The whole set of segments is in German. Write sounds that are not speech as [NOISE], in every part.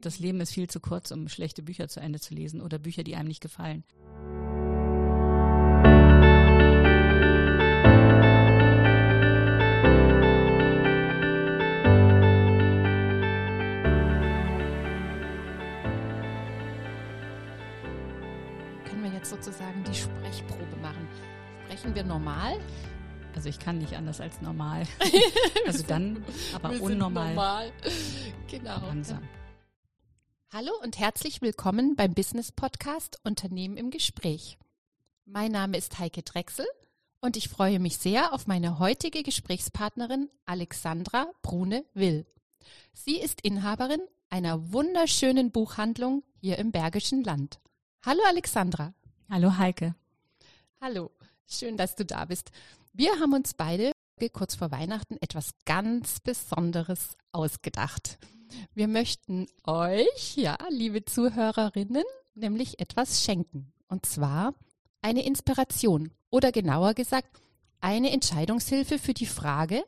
Das Leben ist viel zu kurz, um schlechte Bücher zu Ende zu lesen oder Bücher, die einem nicht gefallen. Können wir jetzt sozusagen die Sprechprobe machen? Sprechen wir normal? Also ich kann nicht anders als normal. [LAUGHS] Also dann, aber unnormal. Normal. Genau. Langsam. Hallo und herzlich willkommen beim Business Podcast Unternehmen im Gespräch. Mein Name ist Heike Drechsel und ich freue mich sehr auf meine heutige Gesprächspartnerin Alexandra Brune-Will. Sie ist Inhaberin einer wunderschönen Buchhandlung hier im Bergischen Land. Hallo Alexandra. Hallo Heike. Hallo, schön, dass du da bist. Wir haben uns beide kurz vor Weihnachten etwas ganz Besonderes ausgedacht. Wir möchten euch, ja, liebe Zuhörerinnen, nämlich etwas schenken. Und zwar eine Inspiration oder genauer gesagt eine Entscheidungshilfe für die Frage,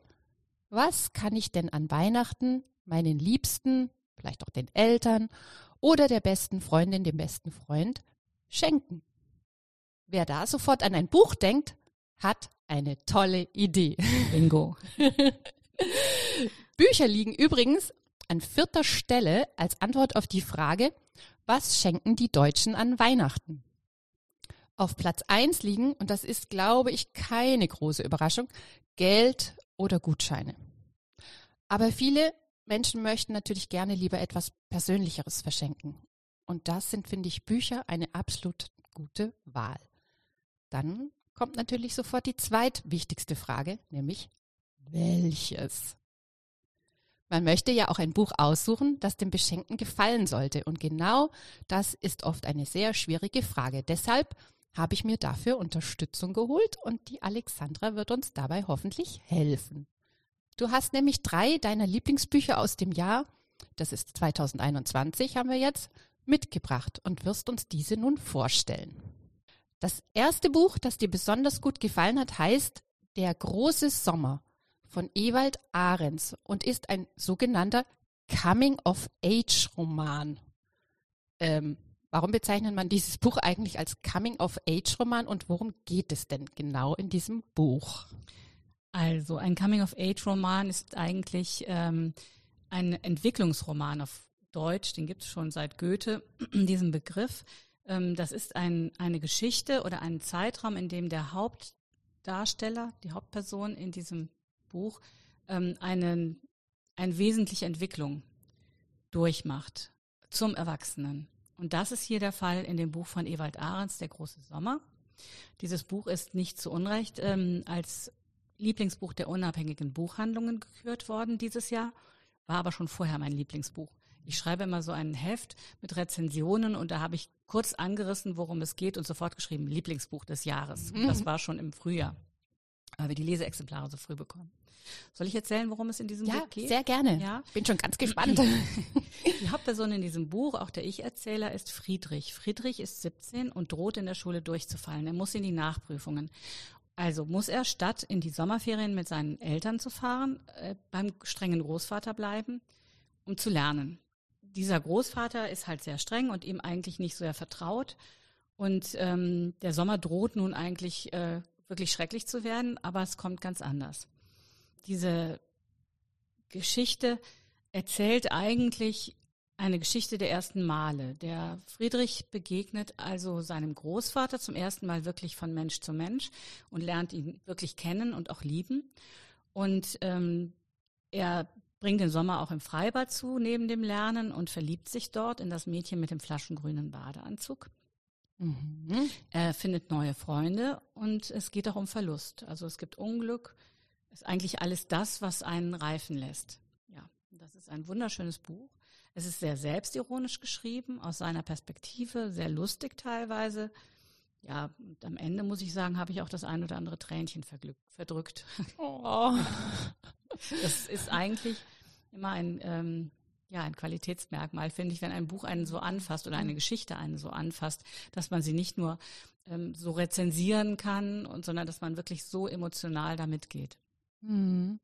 was kann ich denn an Weihnachten meinen Liebsten, vielleicht auch den Eltern oder der besten Freundin, dem besten Freund schenken? Wer da sofort an ein Buch denkt, hat eine tolle Idee. Bingo. [LAUGHS] Bücher liegen übrigens an vierter Stelle als Antwort auf die Frage, was schenken die Deutschen an Weihnachten? Auf Platz eins liegen, und das ist, glaube ich, keine große Überraschung, Geld oder Gutscheine. Aber viele Menschen möchten natürlich gerne lieber etwas Persönlicheres verschenken. Und das sind, finde ich, Bücher eine absolut gute Wahl. Dann kommt natürlich sofort die zweitwichtigste Frage, nämlich welches? Man möchte ja auch ein Buch aussuchen, das dem Beschenkten gefallen sollte. Und genau das ist oft eine sehr schwierige Frage. Deshalb habe ich mir dafür Unterstützung geholt und die Alexandra wird uns dabei hoffentlich helfen. Du hast nämlich drei deiner Lieblingsbücher aus dem Jahr, das ist 2021 haben wir jetzt, mitgebracht und wirst uns diese nun vorstellen. Das erste Buch, das dir besonders gut gefallen hat, heißt Der große Sommer von Ewald Ahrens und ist ein sogenannter Coming-of-Age-Roman. Ähm, warum bezeichnet man dieses Buch eigentlich als Coming-of-Age-Roman und worum geht es denn genau in diesem Buch? Also ein Coming-of-Age-Roman ist eigentlich ähm, ein Entwicklungsroman auf Deutsch, den gibt es schon seit Goethe, [CLEARS THROAT] diesen Begriff. Ähm, das ist ein, eine Geschichte oder ein Zeitraum, in dem der Hauptdarsteller, die Hauptperson in diesem Buch ähm, eine, eine wesentliche Entwicklung durchmacht zum Erwachsenen. Und das ist hier der Fall in dem Buch von Ewald Ahrens, Der große Sommer. Dieses Buch ist nicht zu Unrecht ähm, als Lieblingsbuch der unabhängigen Buchhandlungen gekürt worden dieses Jahr, war aber schon vorher mein Lieblingsbuch. Ich schreibe immer so ein Heft mit Rezensionen und da habe ich kurz angerissen, worum es geht und sofort geschrieben, Lieblingsbuch des Jahres. [LAUGHS] Das war schon im Frühjahr, weil wir die Leseexemplare so früh bekommen. Soll ich erzählen, worum es in diesem Ja, Buch geht? sehr gerne. Ja. Ich bin schon ganz [CLEARS THROAT] gespannt. Die Hauptperson in diesem Buch, auch der Ich-Erzähler, ist Friedrich. Friedrich ist 17 und droht in der Schule durchzufallen. Er muss in die Nachprüfungen. Also muss er statt in die Sommerferien mit seinen Eltern zu fahren, äh, beim strengen Großvater bleiben, um zu lernen. Dieser Großvater ist halt sehr streng und ihm eigentlich nicht so sehr vertraut. Und ähm, der Sommer droht nun eigentlich äh, wirklich schrecklich zu werden, aber es kommt ganz anders. Diese Geschichte erzählt eigentlich eine Geschichte der ersten Male. Der Friedrich begegnet also seinem Großvater zum ersten Mal wirklich von Mensch zu Mensch und lernt ihn wirklich kennen und auch lieben. Und ähm, er bringt den Sommer auch im Freibad zu, neben dem Lernen, und verliebt sich dort in das Mädchen mit dem flaschengrünen Badeanzug. Mhm. Er findet neue Freunde und es geht auch um Verlust. Also es gibt Unglück. Ist eigentlich alles das, was einen reifen lässt. Ja, das ist ein wunderschönes Buch. Es ist sehr selbstironisch geschrieben, aus seiner Perspektive, sehr lustig teilweise. Ja, und am Ende muss ich sagen, habe ich auch das ein oder andere Tränchen verdrückt. Oh. [LAUGHS] Das ist eigentlich immer ein, ähm, ja, ein Qualitätsmerkmal, finde ich, wenn ein Buch einen so anfasst oder eine Geschichte einen so anfasst, dass man sie nicht nur ähm, so rezensieren kann, und, sondern dass man wirklich so emotional damit geht. Mhm.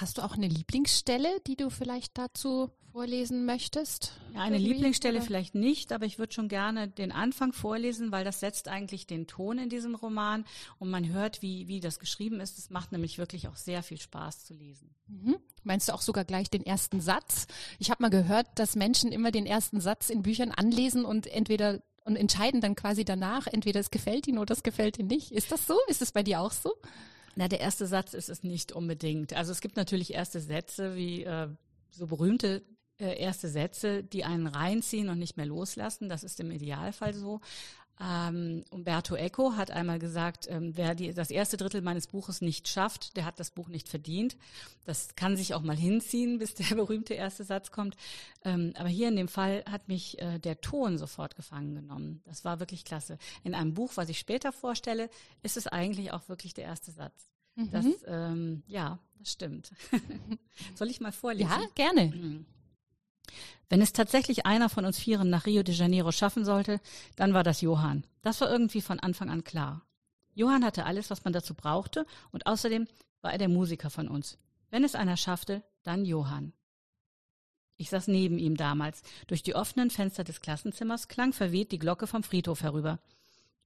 Hast du auch eine Lieblingsstelle, die du vielleicht dazu vorlesen möchtest? Ja, eine Irgendwie, Lieblingsstelle oder? vielleicht nicht, aber ich würde schon gerne den Anfang vorlesen, weil das setzt eigentlich den Ton in diesem Roman und man hört, wie, wie das geschrieben ist. Es macht nämlich wirklich auch sehr viel Spaß zu lesen. Mhm. Meinst du auch sogar gleich den ersten Satz? Ich habe mal gehört, dass Menschen immer den ersten Satz in Büchern anlesen und entweder und entscheiden dann quasi danach, entweder es gefällt ihnen oder es gefällt ihnen nicht. Ist das so? Ist es bei dir auch so? Na, der erste Satz ist es nicht unbedingt. Also es gibt natürlich erste Sätze wie äh, so berühmte äh, erste Sätze, die einen reinziehen und nicht mehr loslassen. Das ist im Idealfall so. Ähm, Umberto Eco hat einmal gesagt, ähm, wer die, das erste Drittel meines Buches nicht schafft, der hat das Buch nicht verdient. Das kann sich auch mal hinziehen, bis der [LAUGHS] berühmte erste Satz kommt. Ähm, aber hier in dem Fall hat mich äh, der Ton sofort gefangen genommen. Das war wirklich klasse. In einem Buch, was ich später vorstelle, ist es eigentlich auch wirklich der erste Satz. Mhm. Das, ähm, ja, das stimmt. [LAUGHS] Soll ich mal vorlesen? Ja, gerne. Mhm. Wenn es tatsächlich einer von uns Vieren nach Rio de Janeiro schaffen sollte, dann war das Johann. Das war irgendwie von Anfang an klar. Johann hatte alles, was man dazu brauchte, und außerdem war er der Musiker von uns. Wenn es einer schaffte, dann Johann. Ich saß neben ihm damals. Durch die offenen Fenster des Klassenzimmers klang verweht die Glocke vom Friedhof herüber.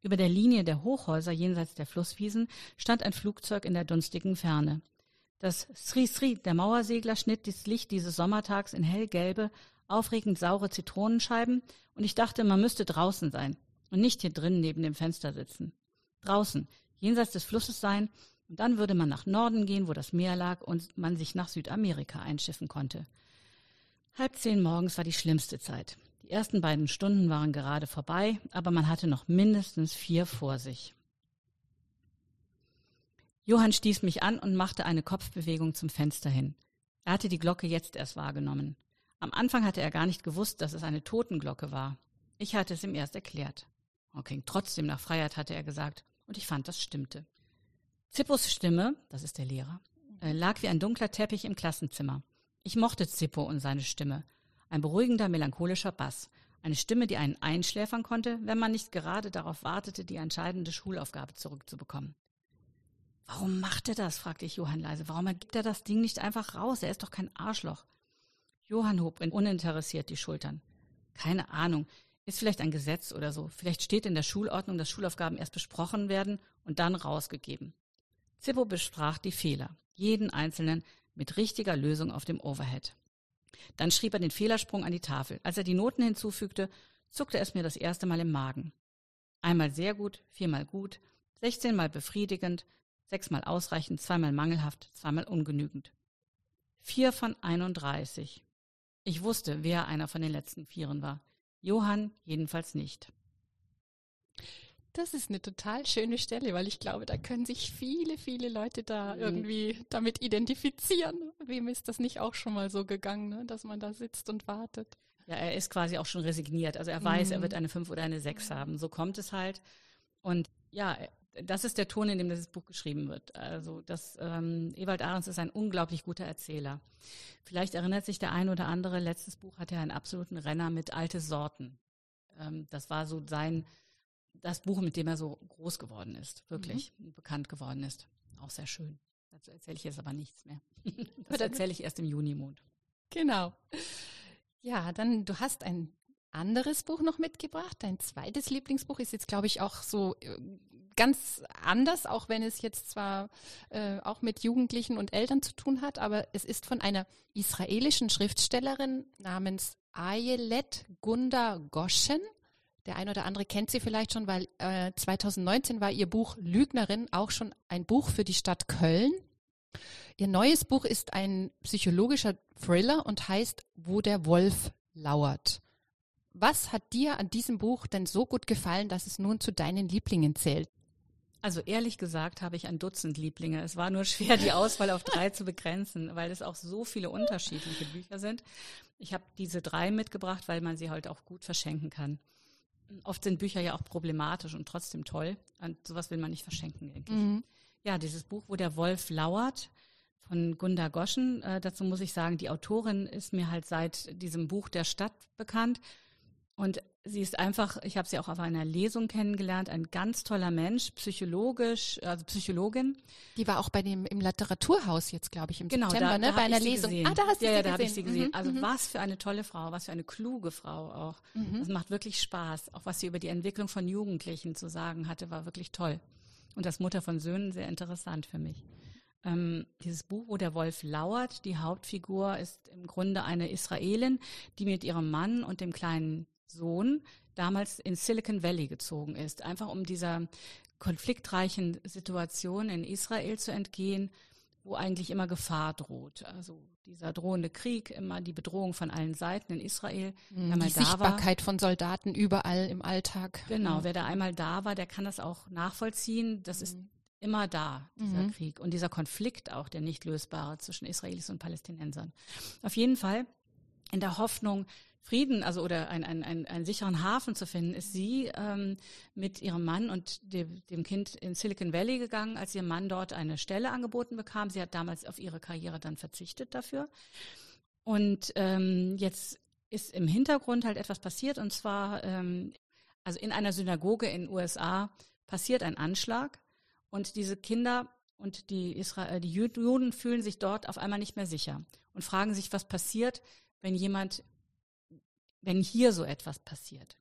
Über der Linie der Hochhäuser jenseits der Flusswiesen stand ein Flugzeug in der dunstigen Ferne. Das Sri Sri, der Mauersegler, schnitt das Licht dieses Sommertags in hellgelbe, aufregend saure Zitronenscheiben und ich dachte, man müsste draußen sein und nicht hier drinnen neben dem Fenster sitzen. Draußen, jenseits des Flusses sein und dann würde man nach Norden gehen, wo das Meer lag und man sich nach Südamerika einschiffen konnte. Halb zehn morgens war die schlimmste Zeit. Die ersten beiden Stunden waren gerade vorbei, aber man hatte noch mindestens vier vor sich. Johann stieß mich an und machte eine Kopfbewegung zum Fenster hin. Er hatte die Glocke jetzt erst wahrgenommen. Am Anfang hatte er gar nicht gewusst, dass es eine Totenglocke war. Ich hatte es ihm erst erklärt. Er klingt trotzdem nach Freiheit, hatte er gesagt, und ich fand, das stimmte. Zippos Stimme, das ist der Lehrer, äh, lag wie ein dunkler Teppich im Klassenzimmer. Ich mochte Zippo und seine Stimme. Ein beruhigender, melancholischer Bass. Eine Stimme, die einen einschläfern konnte, wenn man nicht gerade darauf wartete, die entscheidende Schulaufgabe zurückzubekommen. Warum macht er das? fragte ich Johann leise. Warum gibt er das Ding nicht einfach raus? Er ist doch kein Arschloch. Johann hob uninteressiert die Schultern. Keine Ahnung. Ist vielleicht ein Gesetz oder so. Vielleicht steht in der Schulordnung, dass Schulaufgaben erst besprochen werden und dann rausgegeben. Zippo besprach die Fehler, jeden einzelnen mit richtiger Lösung auf dem Overhead. Dann schrieb er den Fehlersprung an die Tafel. Als er die Noten hinzufügte, zuckte es mir das erste Mal im Magen. Einmal sehr gut, viermal gut, sechzehnmal befriedigend, sechsmal ausreichend, zweimal mangelhaft, zweimal ungenügend. Vier von 31. Ich wusste, wer einer von den letzten Vieren war. Johann jedenfalls nicht. Das ist eine total schöne Stelle, weil ich glaube, da können sich viele, viele Leute da mhm. irgendwie damit identifizieren. Wem ist das nicht auch schon mal so gegangen, ne? dass man da sitzt und wartet? Ja, er ist quasi auch schon resigniert. Also er weiß, mhm. er wird eine Fünf oder eine Sechs haben. So kommt es halt. Und ja, das ist der Ton, in dem dieses Buch geschrieben wird. Also das ähm, Ewald Ahrens ist ein unglaublich guter Erzähler. Vielleicht erinnert sich der ein oder andere, letztes Buch hatte er einen absoluten Renner mit alte Sorten. Ähm, das war so sein, das Buch, mit dem er so groß geworden ist, wirklich mhm. bekannt geworden ist. Auch sehr schön. Dazu erzähle ich jetzt aber nichts mehr. [LAUGHS] Das erzähle ich erst im Junimond. Genau. Ja, dann du hast ein anderes Buch noch mitgebracht. Dein zweites Lieblingsbuch ist jetzt, glaube ich, auch so äh, ganz anders, auch wenn es jetzt zwar äh, auch mit Jugendlichen und Eltern zu tun hat, aber es ist von einer israelischen Schriftstellerin namens Ayelet Gunda Goshen. Der ein oder andere kennt sie vielleicht schon, weil äh, 2019 war ihr Buch Lügnerin auch schon ein Buch für die Stadt Köln. Ihr neues Buch ist ein psychologischer Thriller und heißt Wo der Wolf lauert. Was hat dir an diesem Buch denn so gut gefallen, dass es nun zu deinen Lieblingen zählt? Also ehrlich gesagt habe ich ein Dutzend Lieblinge. Es war nur schwer, die Auswahl auf drei zu begrenzen, weil es auch so viele unterschiedliche Bücher sind. Ich habe diese drei mitgebracht, weil man sie halt auch gut verschenken kann. Oft sind Bücher ja auch problematisch und trotzdem toll. Und sowas will man nicht verschenken, denke ich. Mhm. Ja, dieses Buch, wo der Wolf lauert, von Gunda Goschen. Äh, dazu muss ich sagen, die Autorin ist mir halt seit diesem Buch der Stadt bekannt. Und sie ist einfach, ich habe sie auch auf einer Lesung kennengelernt, ein ganz toller Mensch, psychologisch, also Psychologin. Die war auch bei dem im Literaturhaus jetzt, glaube ich, im genau, September, da, ne, da bei einer Lesung. Gesehen. Ah, da hast du ja, sie ja, gesehen. da habe ich sie gesehen. Mhm, also mhm. was für eine tolle Frau, was für eine kluge Frau auch. Mhm. Das macht wirklich Spaß. Auch was sie über die Entwicklung von Jugendlichen zu sagen hatte, war wirklich toll. Und das Mutter von Söhnen sehr interessant für mich. Ähm, dieses Buch, wo der Wolf lauert, die Hauptfigur ist im Grunde eine Israelin, die mit ihrem Mann und dem kleinen Sohn damals in Silicon Valley gezogen ist, einfach um dieser konfliktreichen Situation in Israel zu entgehen, wo eigentlich immer Gefahr droht. Also dieser drohende Krieg, immer die Bedrohung von allen Seiten in Israel. Mhm, Wer mal Die da war, Sichtbarkeit von Soldaten überall im Alltag. Genau, Mhm. wer da einmal da war, der kann das auch nachvollziehen. Das ist immer da, dieser Mhm. Krieg. Und dieser Konflikt auch, der nicht lösbare zwischen Israelis und Palästinensern. Auf jeden Fall in der Hoffnung, Frieden, also oder ein, ein, ein, einen sicheren Hafen zu finden, ist sie ähm, mit ihrem Mann und dem, dem Kind in Silicon Valley gegangen, als ihr Mann dort eine Stelle angeboten bekam. Sie hat damals auf ihre Karriere dann verzichtet dafür. Und ähm, jetzt ist im Hintergrund halt etwas passiert und zwar, ähm, also in einer Synagoge in den USA passiert ein Anschlag und diese Kinder und die, Israel, die Juden fühlen sich dort auf einmal nicht mehr sicher und fragen sich, was passiert, wenn jemand, wenn hier so etwas passiert.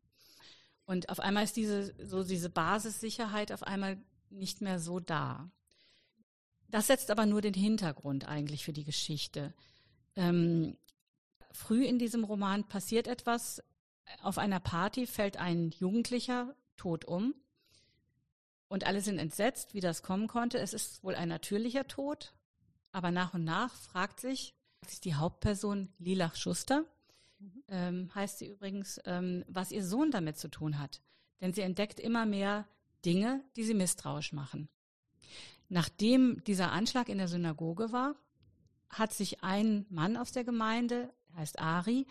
Und auf einmal ist diese, so diese Basissicherheit auf einmal nicht mehr so da. Das setzt aber nur den Hintergrund eigentlich für die Geschichte. Ähm, früh in diesem Roman passiert etwas. Auf einer Party fällt ein Jugendlicher tot um. Und alle sind entsetzt, wie das kommen konnte. Es ist wohl ein natürlicher Tod. Aber nach und nach fragt sich, die Hauptperson Lilach Schuster, ähm, heißt sie übrigens, ähm, was ihr Sohn damit zu tun hat. Denn sie entdeckt immer mehr Dinge, die sie misstrauisch machen. Nachdem dieser Anschlag in der Synagoge war, hat sich ein Mann aus der Gemeinde, heißt Ari,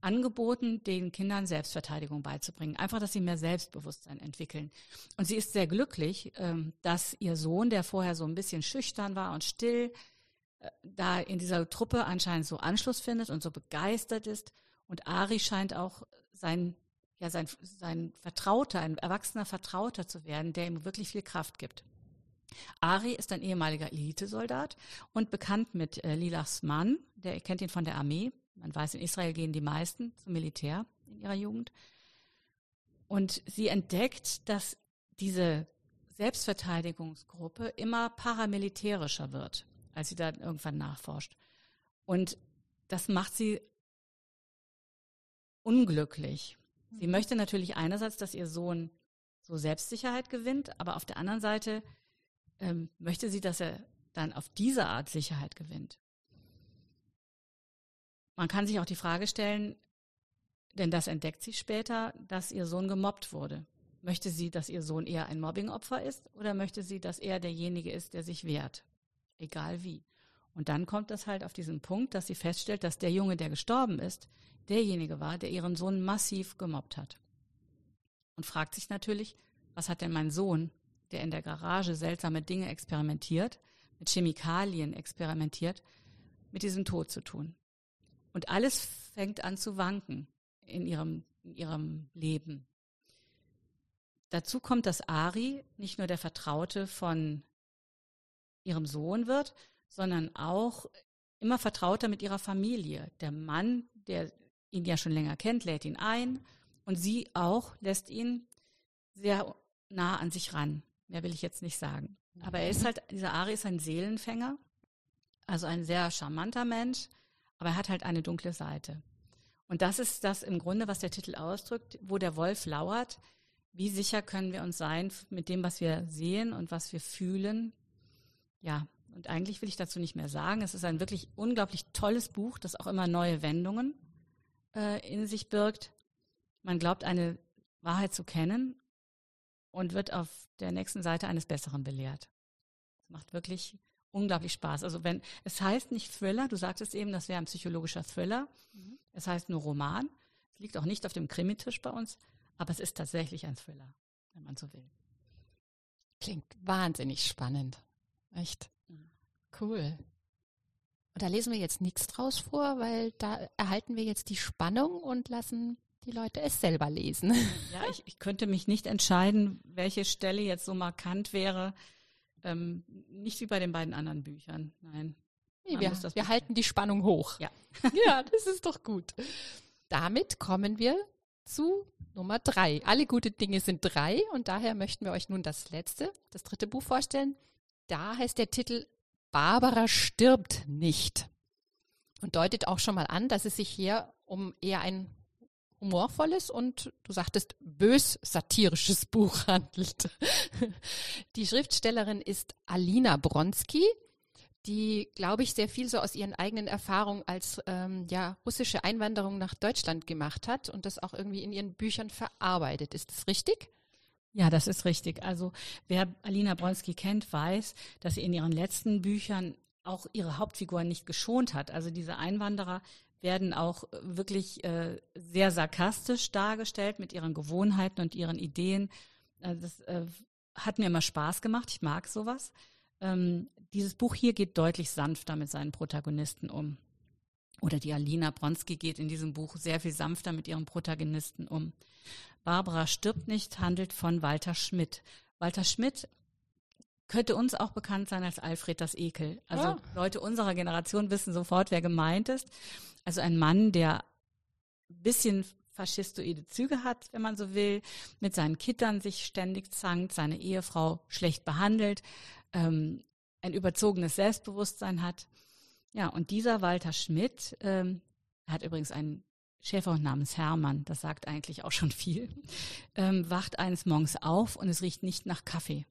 angeboten, den Kindern Selbstverteidigung beizubringen. Einfach, dass sie mehr Selbstbewusstsein entwickeln. Und sie ist sehr glücklich, ähm, dass ihr Sohn, der vorher so ein bisschen schüchtern war und still, äh, da in dieser Truppe anscheinend so Anschluss findet und so begeistert ist. Und Ari scheint auch sein, ja, sein, sein Vertrauter, ein erwachsener Vertrauter zu werden, der ihm wirklich viel Kraft gibt. Ari ist ein ehemaliger Elitesoldat und bekannt mit äh, Lilachs Mann, der kennt ihn von der Armee. Man weiß, in Israel gehen die meisten zum Militär in ihrer Jugend. Und sie entdeckt, dass diese Selbstverteidigungsgruppe immer paramilitärischer wird, als sie dann irgendwann nachforscht. Und das macht sie unglücklich. Sie möchte natürlich einerseits, dass ihr Sohn so Selbstsicherheit gewinnt, aber auf der anderen Seite ähm, möchte sie, dass er dann auf diese Art Sicherheit gewinnt. Man kann sich auch die Frage stellen, denn das entdeckt sie später, dass ihr Sohn gemobbt wurde. Möchte sie, dass ihr Sohn eher ein Mobbingopfer ist oder möchte sie, dass er derjenige ist, der sich wehrt? Egal wie. Und dann kommt es halt auf diesen Punkt, dass sie feststellt, dass der Junge, der gestorben ist, derjenige war, der ihren Sohn massiv gemobbt hat. Und fragt sich natürlich, was hat denn mein Sohn, der in der Garage seltsame Dinge experimentiert, mit Chemikalien experimentiert, mit diesem Tod zu tun? Und alles fängt an zu wanken in ihrem, in ihrem Leben. Dazu kommt, dass Ari nicht nur der Vertraute von ihrem Sohn wird, sondern auch immer vertrauter mit ihrer Familie. Der Mann, der ihn ja schon länger kennt, lädt ihn ein und sie auch lässt ihn sehr nah an sich ran. Mehr will ich jetzt nicht sagen. Aber er ist halt, dieser Ari ist ein Seelenfänger, also ein sehr charmanter Mensch, aber er hat halt eine dunkle Seite. Und das ist das im Grunde, was der Titel ausdrückt, wo der Wolf lauert. Wie sicher können wir uns sein mit dem, was wir sehen und was wir fühlen? Ja, und eigentlich will ich dazu nicht mehr sagen. Es ist ein wirklich unglaublich tolles Buch, das auch immer neue Wendungen äh, in sich birgt. Man glaubt, eine Wahrheit zu kennen und wird auf der nächsten Seite eines Besseren belehrt. Es macht wirklich unglaublich Spaß. Also wenn, es heißt nicht Thriller, du sagtest eben, das wäre ein psychologischer Thriller. Mhm. Es heißt nur Roman. Es liegt auch nicht auf dem Krimitisch bei uns, aber es ist tatsächlich ein Thriller, wenn man so will. Klingt wahnsinnig spannend. Echt. Cool. Und da lesen wir jetzt nichts draus vor, weil da erhalten wir jetzt die Spannung und lassen die Leute es selber lesen. Ja, ich, ich könnte mich nicht entscheiden, welche Stelle jetzt so markant wäre. Ähm, nicht wie bei den beiden anderen Büchern. Nein. Nee, wir, wir halten die Spannung hoch. Ja. [LAUGHS] ja, das ist doch gut. Damit kommen wir zu Nummer drei. Alle gute Dinge sind drei und daher möchten wir euch nun das letzte, das dritte Buch vorstellen. Da heißt der Titel Barbara stirbt nicht und deutet auch schon mal an, dass es sich hier um eher ein humorvolles und du sagtest bös satirisches [LAUGHS] Buch handelt. Die Schriftstellerin ist Alina Bronski, die, glaube ich, sehr viel so aus ihren eigenen Erfahrungen als ähm, ja, russische Einwanderung nach Deutschland gemacht hat und das auch irgendwie in ihren Büchern verarbeitet. Ist das richtig? Ja, das ist richtig. Also wer Alina Bronski kennt, weiß, dass sie in ihren letzten Büchern auch ihre Hauptfigur nicht geschont hat. Also diese Einwanderer werden auch wirklich äh, sehr sarkastisch dargestellt mit ihren Gewohnheiten und ihren Ideen. Äh, das äh, hat mir immer Spaß gemacht. Ich mag sowas. Ähm, dieses Buch hier geht deutlich sanfter mit seinen Protagonisten um. Oder die Alina Bronski geht in diesem Buch sehr viel sanfter mit ihren Protagonisten um. Barbara stirbt nicht handelt von Walter Schmidt. Walter Schmidt könnte uns auch bekannt sein als Alfred das Ekel. Also ja. Leute unserer Generation wissen sofort, wer gemeint ist. Also ein Mann, der ein bisschen faschistoide Züge hat, wenn man so will, mit seinen Kittern sich ständig zankt, seine Ehefrau schlecht behandelt, ähm, ein überzogenes Selbstbewusstsein hat. Ja, und dieser Walter Schmidt ähm, hat übrigens einen Schäferhund namens Hermann, das sagt eigentlich auch schon viel, ähm, wacht eines Morgens auf und es riecht nicht nach Kaffee.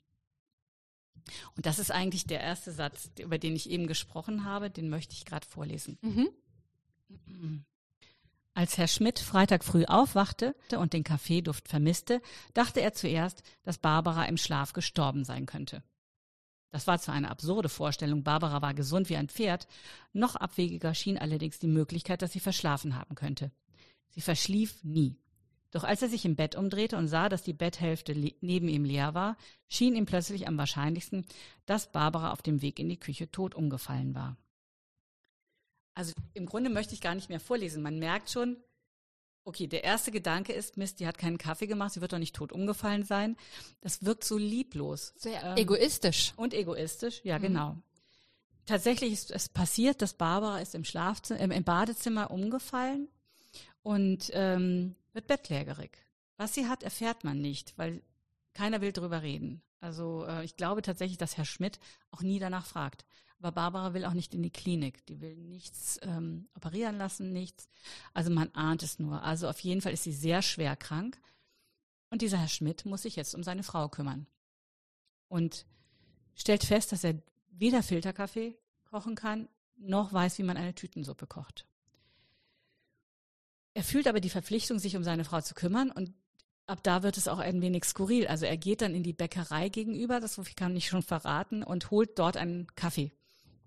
Und das ist eigentlich der erste Satz, über den ich eben gesprochen habe, den möchte ich gerade vorlesen. Mhm. Als Herr Schmidt Freitag früh aufwachte und den Kaffeeduft vermisste, dachte er zuerst, dass Barbara im Schlaf gestorben sein könnte. Das war zwar eine absurde Vorstellung, Barbara war gesund wie ein Pferd, noch abwegiger schien allerdings die Möglichkeit, dass sie verschlafen haben könnte. Sie verschlief nie. Doch als er sich im Bett umdrehte und sah, dass die Betthälfte neben ihm leer war, schien ihm plötzlich am wahrscheinlichsten, dass Barbara auf dem Weg in die Küche tot umgefallen war. Also im Grunde möchte ich gar nicht mehr vorlesen. Man merkt schon, okay, der erste Gedanke ist, Mist, die hat keinen Kaffee gemacht, sie wird doch nicht tot umgefallen sein. Das wirkt so lieblos. Sehr ähm, egoistisch. Und egoistisch, ja, mhm. genau. Tatsächlich ist es passiert, dass Barbara ist im Schlafzimmer, im Badezimmer umgefallen und ähm, wird bettlägerig. Was sie hat, erfährt man nicht, weil keiner will drüber reden. Also äh, ich glaube tatsächlich, dass Herr Schmidt auch nie danach fragt. Aber Barbara will auch nicht in die Klinik. Die will nichts ähm, operieren lassen, nichts. Also man ahnt es nur. Also auf jeden Fall ist sie sehr schwer krank. Und dieser Herr Schmidt muss sich jetzt um seine Frau kümmern. Und stellt fest, dass er weder Filterkaffee kochen kann, noch weiß, wie man eine Tütensuppe kocht. Er fühlt aber die Verpflichtung, sich um seine Frau zu kümmern und ab da wird es auch ein wenig skurril. Also er geht dann in die Bäckerei gegenüber, das kann ich schon verraten, und holt dort einen Kaffee.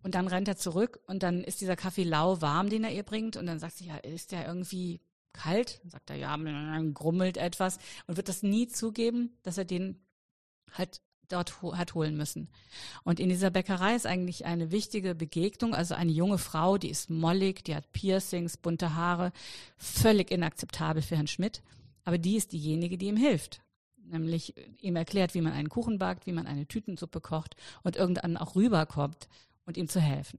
Und dann rennt er zurück und dann ist dieser Kaffee lauwarm, den er ihr bringt. Und dann sagt sie, ja, ist der irgendwie kalt? Dann sagt er, ja, dann grummelt etwas und wird das nie zugeben, dass er den halt dort hat holen müssen. Und in dieser Bäckerei ist eigentlich eine wichtige Begegnung, also eine junge Frau, die ist mollig, die hat Piercings, bunte Haare, völlig inakzeptabel für Herrn Schmidt, aber die ist diejenige, die ihm hilft. Nämlich ihm erklärt, wie man einen Kuchen backt, wie man eine Tütensuppe kocht und irgendwann auch rüberkommt und ihm zu helfen.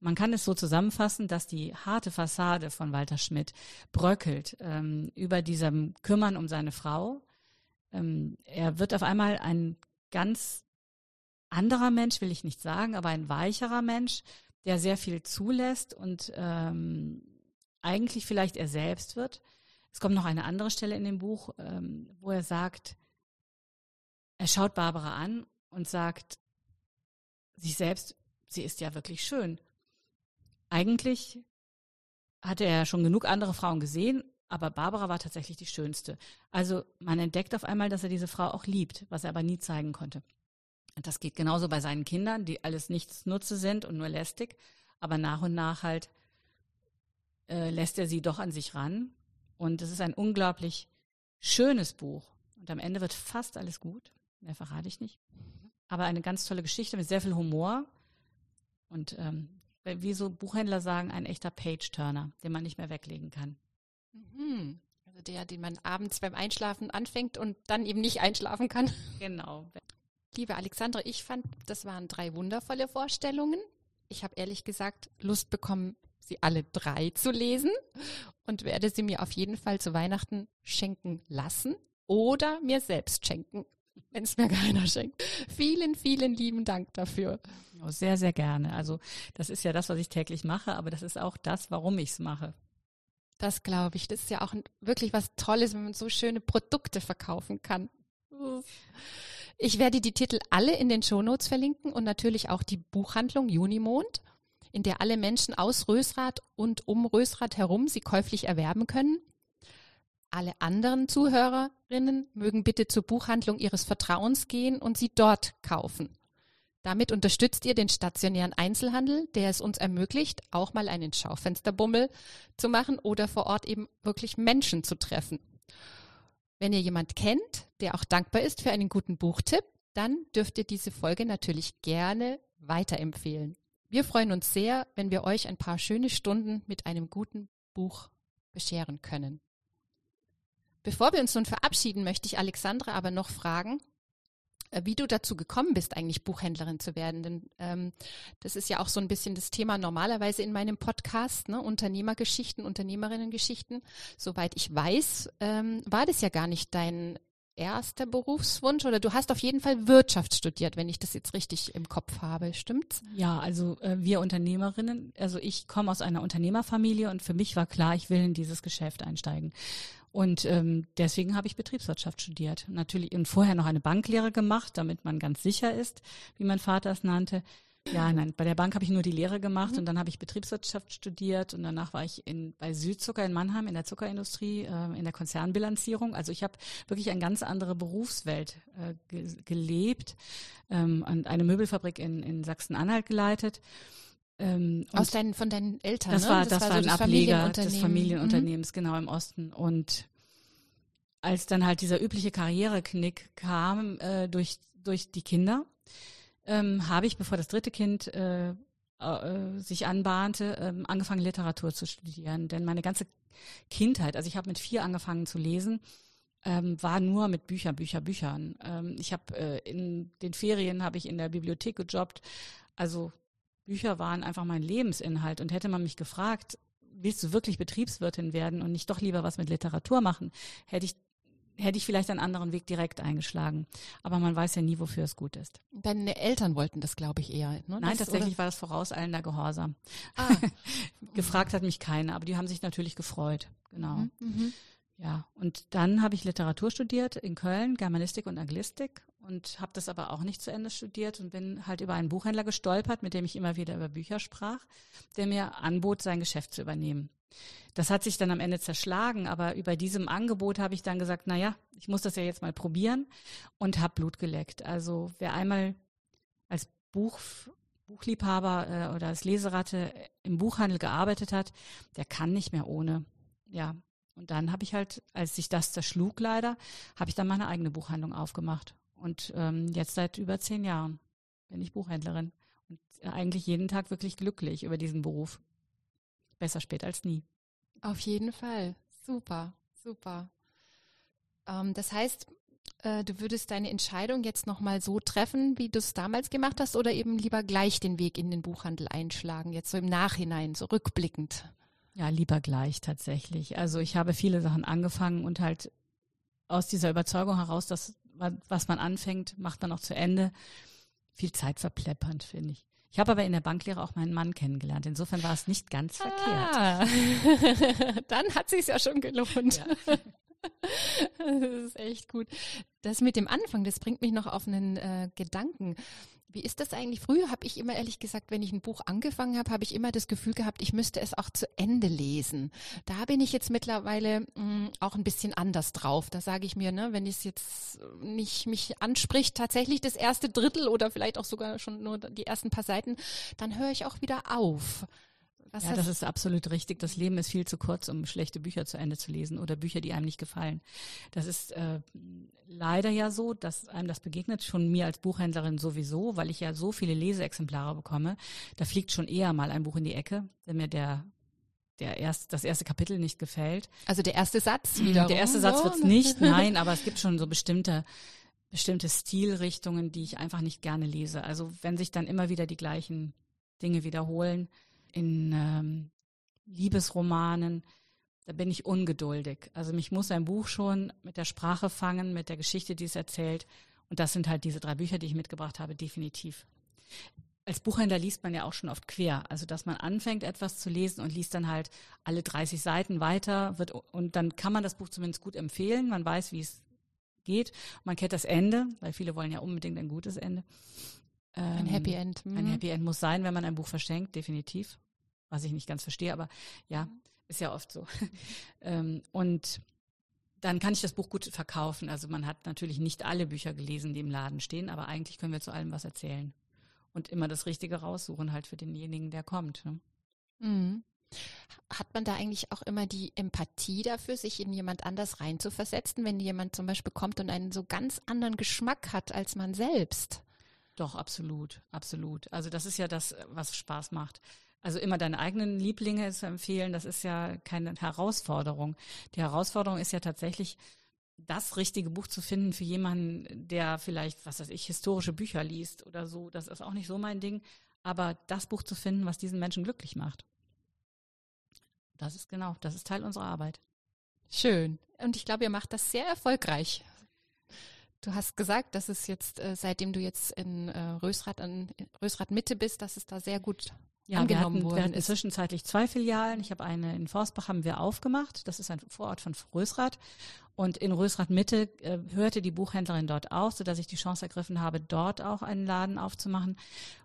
Man kann es so zusammenfassen, dass die harte Fassade von Walter Schmidt bröckelt ähm, über diesem Kümmern um seine Frau. Ähm, er wird auf einmal ein ganz anderer Mensch, will ich nicht sagen, aber ein weicherer Mensch, der sehr viel zulässt und ähm, eigentlich vielleicht er selbst wird. Es kommt noch eine andere Stelle in dem Buch, ähm, wo er sagt, er schaut Barbara an und sagt sich selbst, sie ist ja wirklich schön. Eigentlich hatte er schon genug andere Frauen gesehen aber Barbara war tatsächlich die schönste. Also man entdeckt auf einmal, dass er diese Frau auch liebt, was er aber nie zeigen konnte. Und das geht genauso bei seinen Kindern, die alles nichts Nutze sind und nur lästig. Aber nach und nach halt äh, lässt er sie doch an sich ran. Und es ist ein unglaublich schönes Buch. Und am Ende wird fast alles gut. Mehr verrate ich nicht. Aber eine ganz tolle Geschichte mit sehr viel Humor. Und ähm, wie so Buchhändler sagen, ein echter Page-Turner, den man nicht mehr weglegen kann. Mhm. Also der, den man abends beim Einschlafen anfängt und dann eben nicht einschlafen kann. Genau. Liebe Alexandra, ich fand, das waren drei wundervolle Vorstellungen. Ich habe ehrlich gesagt Lust bekommen, sie alle drei zu lesen und werde sie mir auf jeden Fall zu Weihnachten schenken lassen oder mir selbst schenken, wenn es mir [LAUGHS] keiner schenkt. Vielen, vielen lieben Dank dafür. Oh, sehr, sehr gerne. Also das ist ja das, was ich täglich mache, aber das ist auch das, warum ich es mache. Das glaube ich. Das ist ja auch wirklich was Tolles, wenn man so schöne Produkte verkaufen kann. Ich werde die Titel alle in den Shownotes verlinken und natürlich auch die Buchhandlung Junimond, in der alle Menschen aus Rösrath und um Rösrath herum sie käuflich erwerben können. Alle anderen Zuhörerinnen mögen bitte zur Buchhandlung ihres Vertrauens gehen und sie dort kaufen. Damit unterstützt ihr den stationären Einzelhandel, der es uns ermöglicht, auch mal einen Schaufensterbummel zu machen oder vor Ort eben wirklich Menschen zu treffen. Wenn ihr jemand kennt, der auch dankbar ist für einen guten Buchtipp, dann dürft ihr diese Folge natürlich gerne weiterempfehlen. Wir freuen uns sehr, wenn wir euch ein paar schöne Stunden mit einem guten Buch bescheren können. Bevor wir uns nun verabschieden, möchte ich Alexandra aber noch fragen, äh, wie du dazu gekommen bist, eigentlich Buchhändlerin zu werden. Denn ähm, das ist ja auch so ein bisschen das Thema normalerweise in meinem Podcast, ne? Unternehmergeschichten, Unternehmerinnengeschichten. Soweit ich weiß, ähm, war das ja gar nicht dein erster Berufswunsch oder du hast auf jeden Fall Wirtschaft studiert, wenn ich das jetzt richtig im Kopf habe, stimmt's? Ja, also äh, wir Unternehmerinnen, also ich komme aus einer Unternehmerfamilie und für mich war klar, ich will in dieses Geschäft einsteigen. Und ähm, deswegen habe ich Betriebswirtschaft studiert. Natürlich und vorher noch eine Banklehre gemacht, damit man ganz sicher ist, wie mein Vater es nannte. Ja, nein, bei der Bank habe ich nur die Lehre gemacht mhm. und dann habe ich Betriebswirtschaft studiert und danach war ich in, bei Südzucker in Mannheim in der Zuckerindustrie, äh, in der Konzernbilanzierung. Also ich habe wirklich eine ganz andere Berufswelt äh, ge gelebt ähm, und eine Möbelfabrik in, in Sachsen-Anhalt geleitet. Ähm, Aus deinen, von deinen Eltern, das ne? War, das, das war, so ein Ableger des Familienunternehmens, mhm. genau im Osten. Und als dann halt dieser übliche Karriereknick kam äh, durch, durch die Kinder, ähm, habe ich, bevor das dritte Kind äh, äh, sich anbahnte, ähm, angefangen Literatur zu studieren. Denn meine ganze Kindheit, also ich habe mit vier angefangen zu lesen, ähm, war nur mit Büchern, Bücher, Büchern. Ähm, ich habe äh, in den Ferien habe ich in der Bibliothek gejobbt. Also Bücher waren einfach mein Lebensinhalt. Und hätte man mich gefragt, willst du wirklich Betriebswirtin werden und nicht doch lieber was mit Literatur machen, hätte ich hätte ich vielleicht einen anderen Weg direkt eingeschlagen. Aber man weiß ja nie, wofür es gut ist. Deine Eltern wollten das, glaube ich, eher. Ne? Nein, das, tatsächlich oder? war das vorauseilender Gehorsam. Ah. [LAUGHS] Gefragt hat mich keiner, aber die haben sich natürlich gefreut. Genau. Mhm, mhm. Ja, und dann habe ich Literatur studiert in Köln, Germanistik und Anglistik und habe das aber auch nicht zu Ende studiert und bin halt über einen Buchhändler gestolpert, mit dem ich immer wieder über Bücher sprach, der mir anbot, sein Geschäft zu übernehmen. Das hat sich dann am Ende zerschlagen, aber über diesem Angebot habe ich dann gesagt, na ja, ich muss das ja jetzt mal probieren und habe Blut geleckt. Also wer einmal als Buch Buchliebhaber äh, oder als Leseratte im Buchhandel gearbeitet hat, der kann nicht mehr ohne. Ja, und dann habe ich halt, als sich das zerschlug leider, habe ich dann meine eigene Buchhandlung aufgemacht und ähm, jetzt seit über zehn Jahren bin ich Buchhändlerin und eigentlich jeden Tag wirklich glücklich über diesen Beruf. Besser spät als nie. Auf jeden Fall. Super, super. Ähm, das heißt, äh, du würdest deine Entscheidung jetzt nochmal so treffen, wie du es damals gemacht hast, oder eben lieber gleich den Weg in den Buchhandel einschlagen, jetzt so im Nachhinein, so rückblickend? Ja, lieber gleich tatsächlich. Also ich habe viele Sachen angefangen und halt aus dieser Überzeugung heraus, dass was man anfängt, macht man auch zu Ende. Viel Zeit verplappernd, finde ich. Ich habe aber in der Banklehre auch meinen Mann kennengelernt. Insofern war es nicht ganz ah. verkehrt. [LAUGHS] Dann hat sich ja schon gelohnt. Ja. [LAUGHS] Das ist echt gut. Das mit dem Anfang, das bringt mich noch auf einen äh, Gedanken. Wie ist das eigentlich? Früher habe ich immer ehrlich gesagt, wenn ich ein Buch angefangen habe, habe ich immer das Gefühl gehabt, ich müsste es auch zu Ende lesen. Da bin ich jetzt mittlerweile mh, mm, auch ein bisschen anders drauf. Da sage ich mir, ne, wenn es jetzt nicht mich anspricht, tatsächlich das erste Drittel oder vielleicht auch sogar schon nur die ersten paar Seiten, dann höre ich auch wieder auf. Was ja, das ist absolut richtig. Das Leben ist viel zu kurz, um schlechte Bücher zu Ende zu lesen oder Bücher, die einem nicht gefallen. Das ist äh, leider ja so, dass einem das begegnet, schon mir als Buchhändlerin sowieso, weil ich ja so viele Leseexemplare bekomme. Da fliegt schon eher mal ein Buch in die Ecke, wenn mir der der erst, das erste Kapitel nicht gefällt. Also der erste Satz wiederum. Der erste Satz wird's nicht, nein, aber es gibt schon so bestimmte, bestimmte Stilrichtungen, die ich einfach nicht gerne lese. Also wenn sich dann immer wieder die gleichen Dinge wiederholen in ähm, Liebesromanen, da bin ich ungeduldig. Also mich muss ein Buch schon mit der Sprache fangen, mit der Geschichte, die es erzählt. Und das sind halt diese drei Bücher, die ich mitgebracht habe, definitiv. Als Buchhändler liest man ja auch schon oft quer. Also, dass man anfängt, etwas zu lesen und liest dann halt alle 30 Seiten weiter, wird, und dann kann man das Buch zumindest gut empfehlen. Man weiß, wie es geht. Man kennt das Ende, weil viele wollen ja unbedingt ein gutes Ende. ein Happy End. Mhm. Ein Happy End muss sein, wenn man ein Buch verschenkt, definitiv. Was ich nicht ganz verstehe, aber ja, ist ja oft so. [LAUGHS] ähm, und dann kann ich das Buch gut verkaufen. Also man hat natürlich nicht alle Bücher gelesen, die im Laden stehen, aber eigentlich können wir zu allem was erzählen. Und immer das Richtige raussuchen, halt für denjenigen, der kommt. Ne? Mhm. Hat man da eigentlich auch immer die Empathie dafür, sich in jemand anders reinzuversetzen, wenn jemand zum Beispiel kommt und einen so ganz anderen Geschmack hat als man selbst? Doch, absolut, absolut. Also das ist ja das, was Spaß macht. Also immer deine eigenen Lieblinge zu empfehlen, das ist ja keine Herausforderung. Die Herausforderung ist ja tatsächlich, das richtige Buch zu finden für jemanden, der vielleicht, was weiß ich, historische Bücher liest oder so. Das ist auch nicht so mein Ding. Aber das Buch zu finden, was diesen Menschen glücklich macht. Das ist genau, das ist Teil unserer Arbeit. Schön. Und ich glaube, ihr macht das sehr erfolgreich. Du hast gesagt, dass es jetzt, äh, seitdem du jetzt in äh, Rösrath, an Rösrath Mitte bist, dass es da sehr gut ja, angenommen wir hatten, worden wir hatten ist. zwischenzeitlich zwei Filialen. Ich habe eine in Forstbach haben wir aufgemacht. Das ist ein Vorort von Rösrath. Und in Rösrath Mitte äh, hörte die Buchhändlerin dort auf, sodass ich die Chance ergriffen habe, dort auch einen Laden aufzumachen.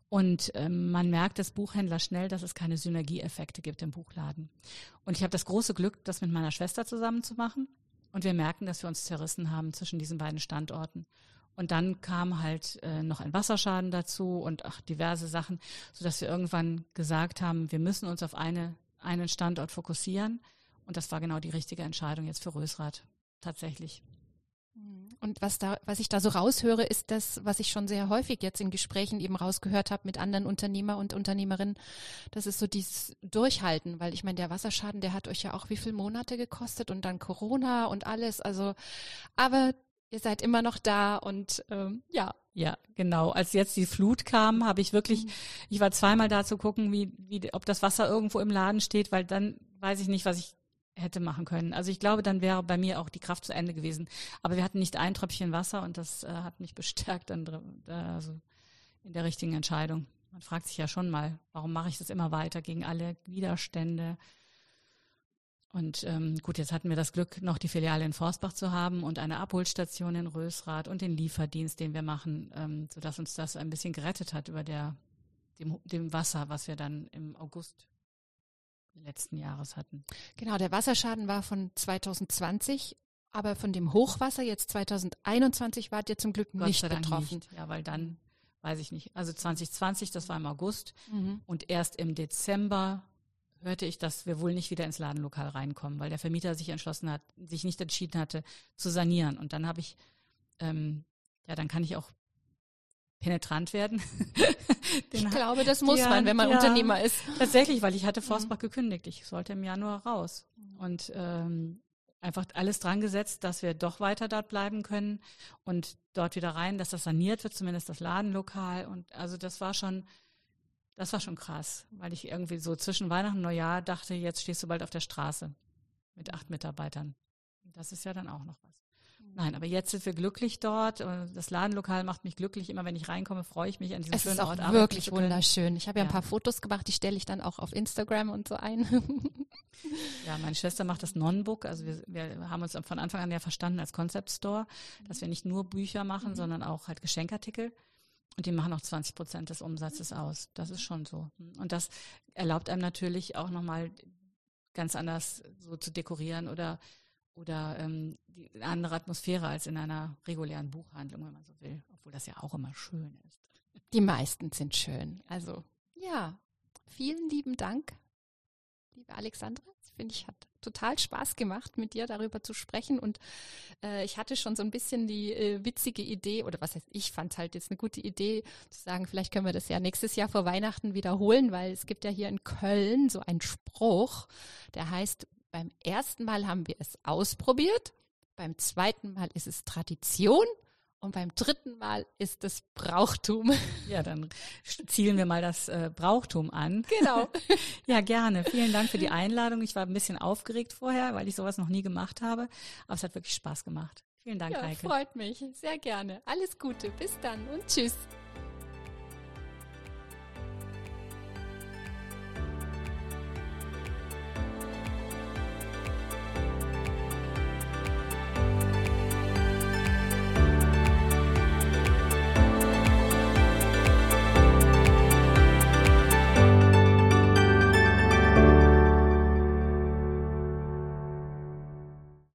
Und ähm, man merkt als Buchhändler schnell, dass es keine Synergieeffekte gibt im Buchladen. Und ich habe das große Glück, das mit meiner Schwester zusammen zu machen. Und wir merken, dass wir uns zerrissen haben zwischen diesen beiden Standorten. Und dann kam halt äh, noch ein Wasserschaden dazu und ach, diverse Sachen, sodass wir irgendwann gesagt haben, wir müssen uns auf eine, einen Standort fokussieren. Und das war genau die richtige Entscheidung jetzt für Rösrath, tatsächlich. Und was da, was ich da so raushöre, ist das, was ich schon sehr häufig jetzt in Gesprächen eben rausgehört habe mit anderen Unternehmer und Unternehmerinnen. Das ist so dieses Durchhalten, weil ich meine, der Wasserschaden, der hat euch ja auch wie viele Monate gekostet und dann Corona und alles. Also, aber ihr seid immer noch da und ähm, ja. Ja, genau. Als jetzt die Flut kam, habe ich wirklich, mhm. ich war zweimal da zu gucken, wie, wie, ob das Wasser irgendwo im Laden steht, weil dann weiß ich nicht, was ich hätte machen können. Also ich glaube, dann wäre bei mir auch die Kraft zu Ende gewesen. Aber wir hatten nicht ein Tröpfchen Wasser und das äh, hat mich [LAUGHS] bestärkt dann äh, also in der richtigen Entscheidung. Man fragt sich ja schon mal, warum mache ich das immer weiter gegen alle Widerstände? Und ähm, gut, jetzt hatten wir das Glück, noch die Filiale in Forstbach zu haben und eine Abholstation in Rösrath und den Lieferdienst, den wir machen, ähm, sodass uns das ein bisschen gerettet hat über der, dem, dem Wasser, was wir dann im August letzten Jahres hatten. Genau, der Wasserschaden war von 2020, aber von dem Hochwasser jetzt 2021 wart ihr zum Glück Gott nicht betroffen. Nicht. Ja, weil dann weiß ich nicht. Also 2020, das war im August mhm. und erst im Dezember hörte ich, dass wir wohl nicht wieder ins Ladenlokal reinkommen, weil der Vermieter sich entschlossen hat, sich nicht entschieden hatte zu sanieren. Und dann habe ich, ähm, ja, dann kann ich auch penetrant werden. [LAUGHS] ich glaube, das muss ja, man, wenn man ja, Unternehmer ist. Tatsächlich, weil ich hatte Forstbach mhm. gekündigt. Ich sollte im Januar raus. Und ähm, einfach alles dran gesetzt, dass wir doch weiter dort bleiben können und dort wieder rein, dass das saniert wird, zumindest das Ladenlokal. Und also das war schon das war schon krass, weil ich irgendwie so zwischen Weihnachten und Neujahr dachte, jetzt stehst du bald auf der Straße mit acht Mitarbeitern. Das ist ja dann auch noch was. Mhm. Nein, aber jetzt sind wir glücklich dort. Das Ladenlokal macht mich glücklich. Immer wenn ich reinkomme, freue ich mich an diesem es schönen Ort. Es ist wirklich wunderschön. Ich habe ja, ja, ein paar Fotos gemacht, die stelle ich dann auch auf Instagram und so ein. [LAUGHS] ja, meine Schwester macht das Non-Book. Also wir, wir haben uns von Anfang an ja verstanden als Concept Store, dass wir nicht nur Bücher machen, mhm. sondern auch halt Geschenkartikel. Und die machen auch 20 Prozent des Umsatzes aus. Das ist schon so. Und das erlaubt einem natürlich auch nochmal ganz anders so zu dekorieren oder oder ähm, die, eine andere Atmosphäre als in einer regulären Buchhandlung, wenn man so will, obwohl das ja auch immer schön ist. Die meisten sind schön. Also ja, vielen lieben Dank liebe Alexandra. Finde ich hat total Spaß gemacht, mit dir darüber zu sprechen. Und äh, ich hatte schon so ein bisschen die äh, witzige Idee, oder was heißt, ich fand halt jetzt eine gute Idee, zu sagen, vielleicht können wir das ja nächstes Jahr vor Weihnachten wiederholen, weil es gibt ja hier in Köln so einen Spruch, der heißt, beim ersten Mal haben wir es ausprobiert, beim zweiten Mal ist es Tradition und beim dritten Mal ist es Brauchtum. [LAUGHS] Ja, dann zielen wir mal das äh, Brauchtum an. Genau. [LAUGHS] ja, gerne. Vielen Dank für die Einladung. Ich war ein bisschen aufgeregt vorher, weil ich sowas noch nie gemacht habe. Aber es hat wirklich Spaß gemacht. Vielen Dank, ja, Heike. Freut mich. Sehr gerne. Alles Gute. Bis dann und tschüss.